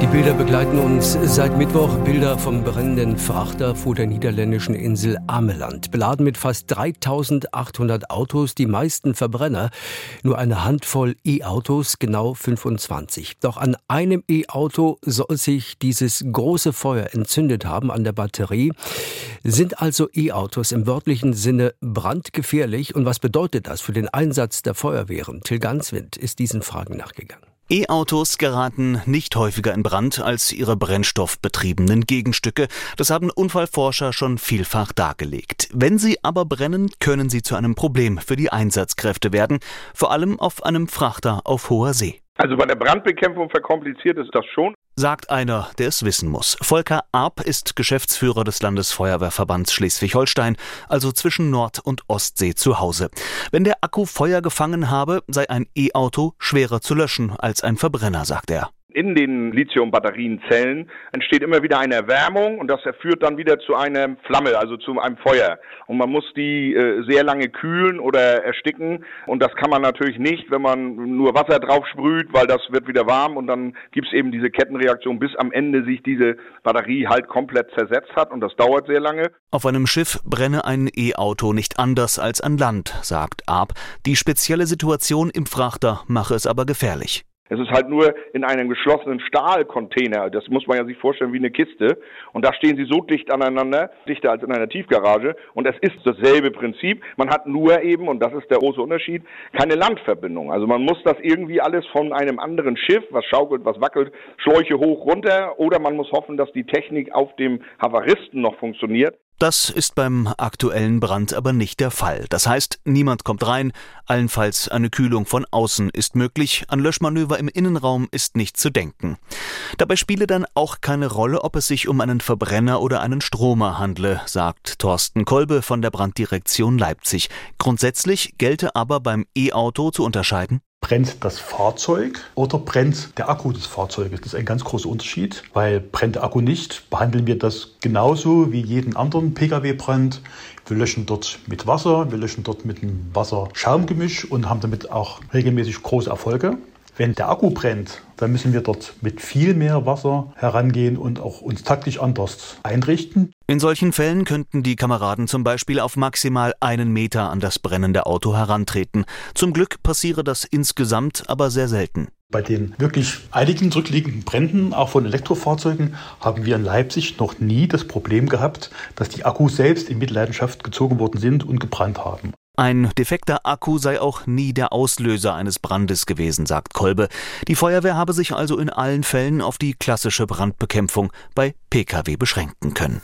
Die Bilder begleiten uns seit Mittwoch. Bilder vom brennenden Frachter vor der niederländischen Insel Ameland. Beladen mit fast 3800 Autos, die meisten Verbrenner. Nur eine Handvoll E-Autos, genau 25. Doch an einem E-Auto soll sich dieses große Feuer entzündet haben an der Batterie. Sind also E-Autos im wörtlichen Sinne brandgefährlich? Und was bedeutet das für den Einsatz der Feuerwehren? Till Ganswind ist diesen Fragen nachgegangen. E-Autos geraten nicht häufiger in Brand als ihre brennstoffbetriebenen Gegenstücke. Das haben Unfallforscher schon vielfach dargelegt. Wenn sie aber brennen, können sie zu einem Problem für die Einsatzkräfte werden, vor allem auf einem Frachter auf hoher See. Also bei der Brandbekämpfung verkompliziert ist das schon. Sagt einer, der es wissen muss. Volker Arp ist Geschäftsführer des Landesfeuerwehrverbands Schleswig-Holstein, also zwischen Nord- und Ostsee zu Hause. Wenn der Akku Feuer gefangen habe, sei ein E-Auto schwerer zu löschen als ein Verbrenner, sagt er. In den Lithium-Batterienzellen entsteht immer wieder eine Erwärmung und das führt dann wieder zu einer Flamme, also zu einem Feuer. Und man muss die äh, sehr lange kühlen oder ersticken und das kann man natürlich nicht, wenn man nur Wasser drauf sprüht, weil das wird wieder warm und dann gibt es eben diese Kettenreaktion, bis am Ende sich diese Batterie halt komplett zersetzt hat und das dauert sehr lange. Auf einem Schiff brenne ein E-Auto nicht anders als an Land, sagt Arp. Die spezielle Situation im Frachter mache es aber gefährlich. Es ist halt nur in einem geschlossenen Stahlcontainer. Das muss man ja sich vorstellen wie eine Kiste. Und da stehen sie so dicht aneinander, dichter als in einer Tiefgarage. Und es ist dasselbe Prinzip. Man hat nur eben, und das ist der große Unterschied, keine Landverbindung. Also man muss das irgendwie alles von einem anderen Schiff, was schaukelt, was wackelt, Schläuche hoch runter. Oder man muss hoffen, dass die Technik auf dem Havaristen noch funktioniert. Das ist beim aktuellen Brand aber nicht der Fall. Das heißt, niemand kommt rein, allenfalls eine Kühlung von außen ist möglich, an Löschmanöver im Innenraum ist nicht zu denken. Dabei spiele dann auch keine Rolle, ob es sich um einen Verbrenner oder einen Stromer handle, sagt Thorsten Kolbe von der Branddirektion Leipzig. Grundsätzlich gelte aber beim E-Auto zu unterscheiden Brennt das Fahrzeug oder brennt der Akku des Fahrzeuges? Das ist ein ganz großer Unterschied, weil brennt der Akku nicht, behandeln wir das genauso wie jeden anderen Pkw-Brand. Wir löschen dort mit Wasser, wir löschen dort mit einem Wasserschaumgemisch und haben damit auch regelmäßig große Erfolge. Wenn der Akku brennt, dann müssen wir dort mit viel mehr Wasser herangehen und auch uns taktisch anders einrichten. In solchen Fällen könnten die Kameraden zum Beispiel auf maximal einen Meter an das brennende Auto herantreten. Zum Glück passiere das insgesamt aber sehr selten. Bei den wirklich einigen zurückliegenden Bränden, auch von Elektrofahrzeugen, haben wir in Leipzig noch nie das Problem gehabt, dass die Akkus selbst in Mitleidenschaft gezogen worden sind und gebrannt haben. Ein defekter Akku sei auch nie der Auslöser eines Brandes gewesen, sagt Kolbe. Die Feuerwehr habe sich also in allen Fällen auf die klassische Brandbekämpfung bei Pkw beschränken können.